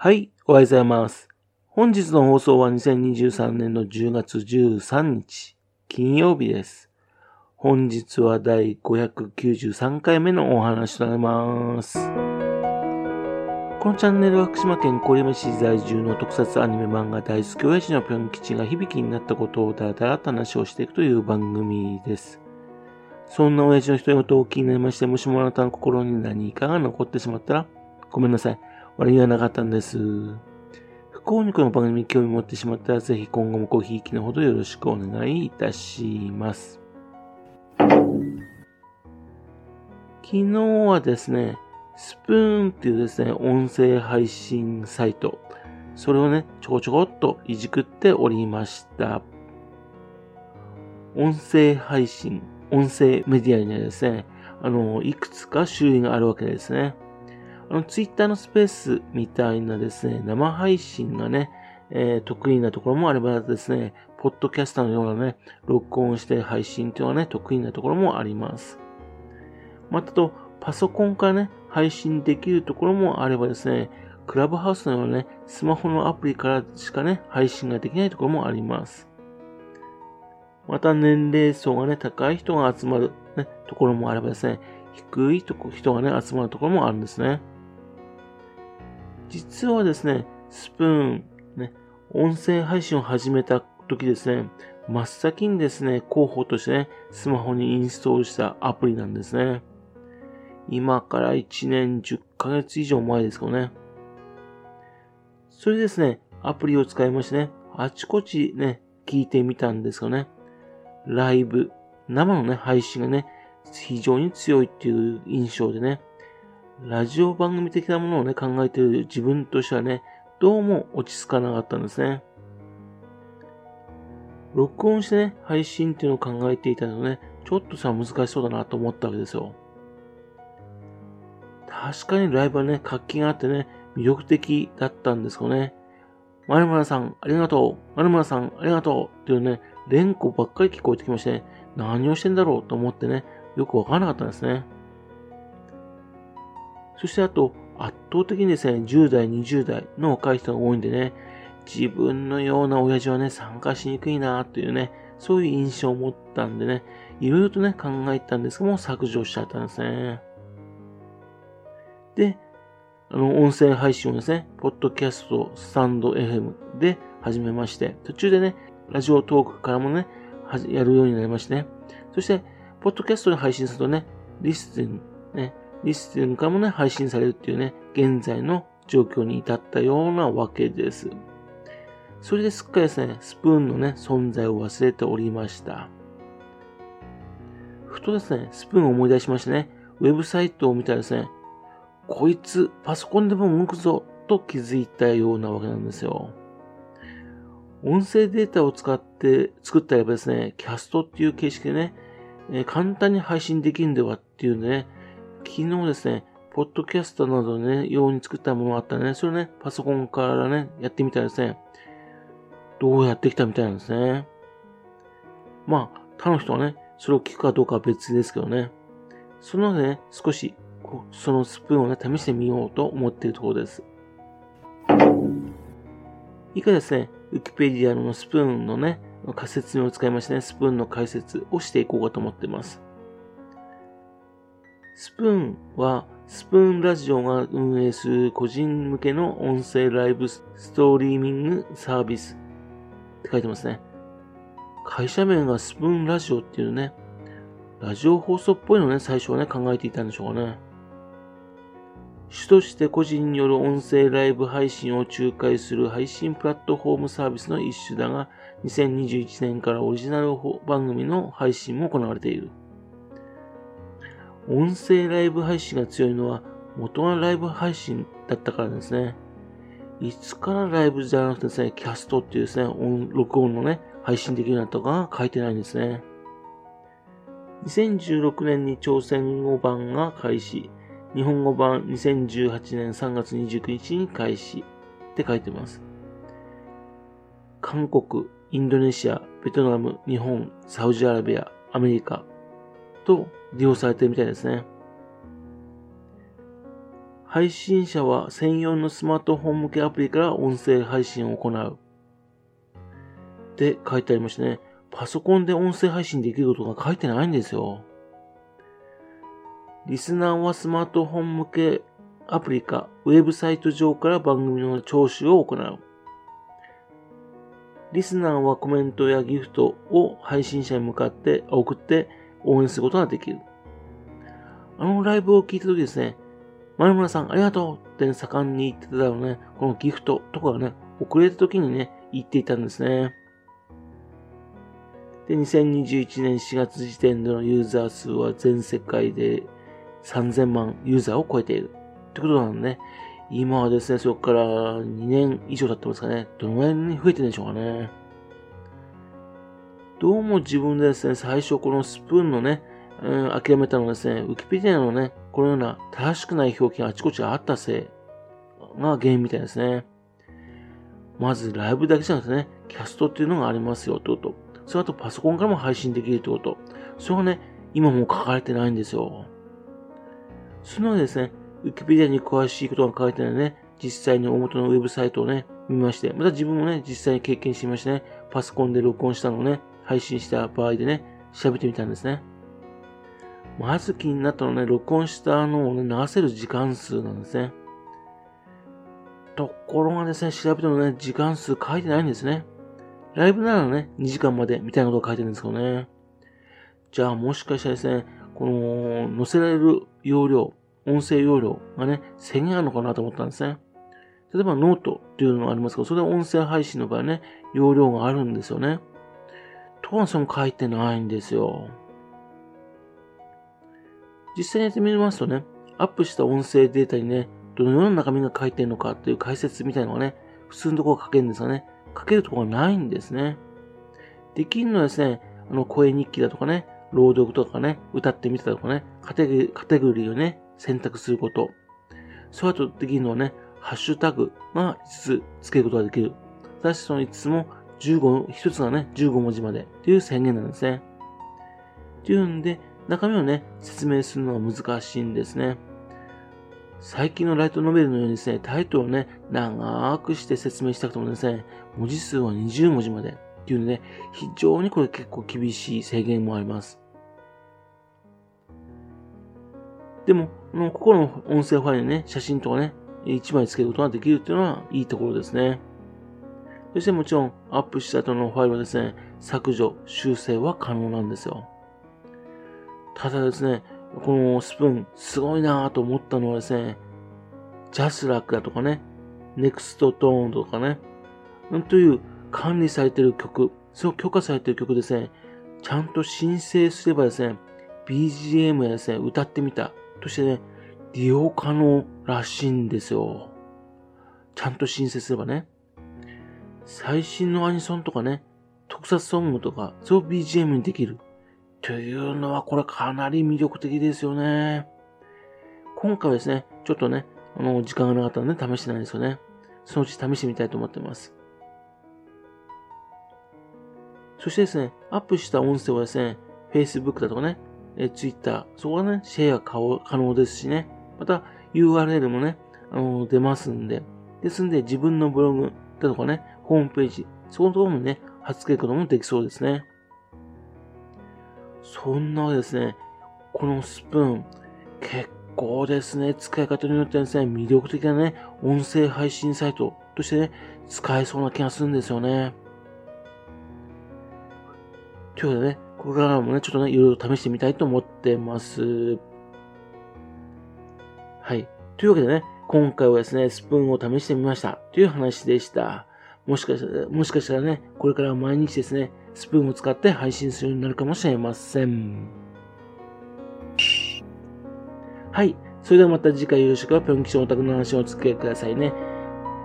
はい、おはようございます。本日の放送は2023年の10月13日、金曜日です。本日は第593回目のお話となります。このチャンネルは福島県郡山市在住の特撮アニメ漫画大好き親父のぴょん吉が響きになったことをだらだらと話をしていくという番組です。そんな親父の一言を気になりまして、もしもあなたの心に何かが残ってしまったら、ごめんなさい。悪気はなかったんです。不幸にこの番組に興味持ってしまったら、ぜひ今後もごひいきのほどよろしくお願いいたします。昨日はですね、スプーンっていうですね、音声配信サイト、それをね、ちょこちょこっといじくっておりました。音声配信、音声メディアにはですね、あの、いくつか種類があるわけですね。あの、ツイッターのスペースみたいなですね、生配信がね、えー、得意なところもあればですね、ポッドキャスターのようなね、録音して配信というのはね、得意なところもあります。またと、パソコンからね、配信できるところもあればですね、クラブハウスのようなね、スマホのアプリからしかね、配信ができないところもあります。また年齢層がね、高い人が集まる、ね、ところもあればですね、低いとこ人がね、集まるところもあるんですね。実はですね、スプーン、ね、音声配信を始めた時ですね、真っ先にですね、候補としてね、スマホにインストールしたアプリなんですね。今から1年10ヶ月以上前ですかね。それですね、アプリを使いましてね、あちこちね、聞いてみたんですがね、ライブ、生のね、配信がね、非常に強いっていう印象でね、ラジオ番組的なものをね、考えている自分としてはね、どうも落ち着かなかったんですね。録音してね、配信っていうのを考えていたのね、ちょっとさ、難しそうだなと思ったわけですよ。確かにライブはね、活気があってね、魅力的だったんですけどね。まるまるさん、ありがとう。まるまるさん、ありがとう。っていうね、連呼ばっかり聞こえてきまして、ね、何をしてんだろうと思ってね、よくわからなかったんですね。そしてあと、圧倒的にですね、10代、20代の若い人が多いんでね、自分のような親父はね、参加しにくいなというね、そういう印象を持ったんでね、いろいろとね、考えたんですけども、削除しちゃったんですね。で、あの、音声配信をですね、ポッドキャスト、スタンド FM で始めまして、途中でね、ラジオトークからもね、やるようになりましてね、そして、ポッドキャストで配信するとね、リスティン、ね、リステンからもね、配信されるっていうね、現在の状況に至ったようなわけです。それですっかりですね、スプーンのね、存在を忘れておりました。ふとですね、スプーンを思い出しましてね、ウェブサイトを見たらですね、こいつパソコンでも動くぞと気づいたようなわけなんですよ。音声データを使って作ったらばですね、キャストっていう形式でね、え、簡単に配信できるんではっていうんでね、昨日ですね、ポッドキャストなどね、用に作ったものがあったね、それね、パソコンからね、やってみたらですね、どうやってきたみたいなんですね。まあ、他の人はね、それを聞くかどうかは別ですけどね。そのでね、少し、そのスプーンをね、試してみようと思っているところです。以下ですね、ウィキペディアのスプーンのね、仮説を使いましてね、スプーンの解説をしていこうかと思っています。スプーンは、スプーンラジオが運営する個人向けの音声ライブストリーミングサービスって書いてますね。会社名がスプーンラジオっていうね、ラジオ放送っぽいのね、最初はね、考えていたんでしょうかね。主として個人による音声ライブ配信を仲介する配信プラットフォームサービスの一種だが、2021年からオリジナル番組の配信も行われている。音声ライブ配信が強いのは元がライブ配信だったからですね。いつからライブじゃなくてですね、キャストっていうですね、音録音のね、配信できるようになったかが書いてないんですね。2016年に朝鮮語版が開始。日本語版2018年3月29日に開始って書いてます。韓国、インドネシア、ベトナム、日本、サウジアラビア、アメリカと利用されてるみたいですね。配信者は専用のスマートフォン向けアプリから音声配信を行う。って書いてありましたね。パソコンで音声配信できることが書いてないんですよ。リスナーはスマートフォン向けアプリかウェブサイト上から番組の聴取を行う。リスナーはコメントやギフトを配信者に向かって送って応援することができる。あのライブを聞いたときですね、丸村さんありがとうって盛んに言ってたのね、このギフトとかがね、遅れた時にね、言っていたんですね。で、2021年4月時点でのユーザー数は全世界で3000万ユーザーを超えている。ってことなんでね、今はですね、そこから2年以上経ってますかね、どのぐらいに増えてるんでしょうかね。どうも自分でですね、最初このスプーンのね、うん、諦めたのはですね、ウィキペディアのね、このような正しくない表記があちこちあったせいが原因みたいですね。まずライブだけじゃなくてね、キャストっていうのがありますよってこと。それあとパソコンからも配信できるってこと。それはね、今もう書かれてないんですよ。そのですね、ウィキペディアに詳しいことが書いてないね、実際に大元のウェブサイトをね、見まして、また自分もね、実際に経験してましてね、パソコンで録音したのをね、配信した場合でね、調べてみたんですね。まず気になったのはね、録音したのをね、流せる時間数なんですね。ところがですね、調べてもね、時間数書いてないんですね。ライブならね、2時間までみたいなことが書いてるんですけどね。じゃあもしかしたらですね、この、載せられる容量、音声容量がね、制限あるのかなと思ったんですね。例えばノートっていうのがありますけど、それで音声配信の場合ね、容量があるんですよね。とはその書いてないんですよ。実際にやってみますとね、アップした音声データにね、どのような中身が書いてるのかっていう解説みたいなのがね、普通のところ書けるんですがね、書けるところがないんですね。できるのはですね、あの、声日記だとかね、朗読とかね、歌ってみたとかね、カテゴリーをね、選択すること。そうやとできるのはね、ハッシュタグが5つ付けることができる。ただしその5つも15、1つがね、15文字までっていう宣言なんですね。っていうんで、中身をね、説明するのは難しいんですね。最近のライトノベルのようにですね、タイトルをね、長くして説明したくてもですね、文字数は20文字までっていうので、非常にこれ結構厳しい制限もあります。でも、ここの音声ファイルにね、写真とかね、1枚つけることができるっていうのはいいところですね。そしてもちろん、アップした後のファイルはですね、削除、修正は可能なんですよ。ただですね、この Spoon、すごいなぁと思ったのはですね、 JASRAC だとかね、 NexTone とかね、という管理されている曲、その許可されている曲ですね、ちゃんと申請すればですね、BGM やですね、歌ってみたとしてね、利用可能らしいんですよ。ちゃんと申請すればね。最新のアニソンとかね、特撮ソングとか、そう BGM にできる。というのは、これかなり魅力的ですよね。今回はですね、ちょっとね、あの、時間がなかったので試してないですよね。そのうち試してみたいと思ってます。そしてですね、アップした音声はですね、Facebook だとかね、え Twitter、そこはね、シェア可能ですしね、また URL もね、あの、出ますんで、ですんで自分のブログだとかね、ホームページ、そこのところもね、貼っ付けることもできそうですね。そんなですね、このスプーン、結構ですね、使い方によってはですね、魅力的なね、音声配信サイトとしてね、使えそうな気がするんですよね。ということでね、これからもね、ちょっとね、いろいろ試してみたいと思ってます。はい。というわけでね、今回はですね、スプーンを試してみましたという話でした。もしかしたら、もしかしたらね、これから毎日ですね、スプーンを使って配信するようになるかもしれません。はい。それではまた次回よろしくは、ぴょん吉のオタクの話をお付き合いくださいね。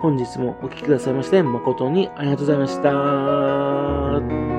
本日もお聴きくださいまして、誠にありがとうございました。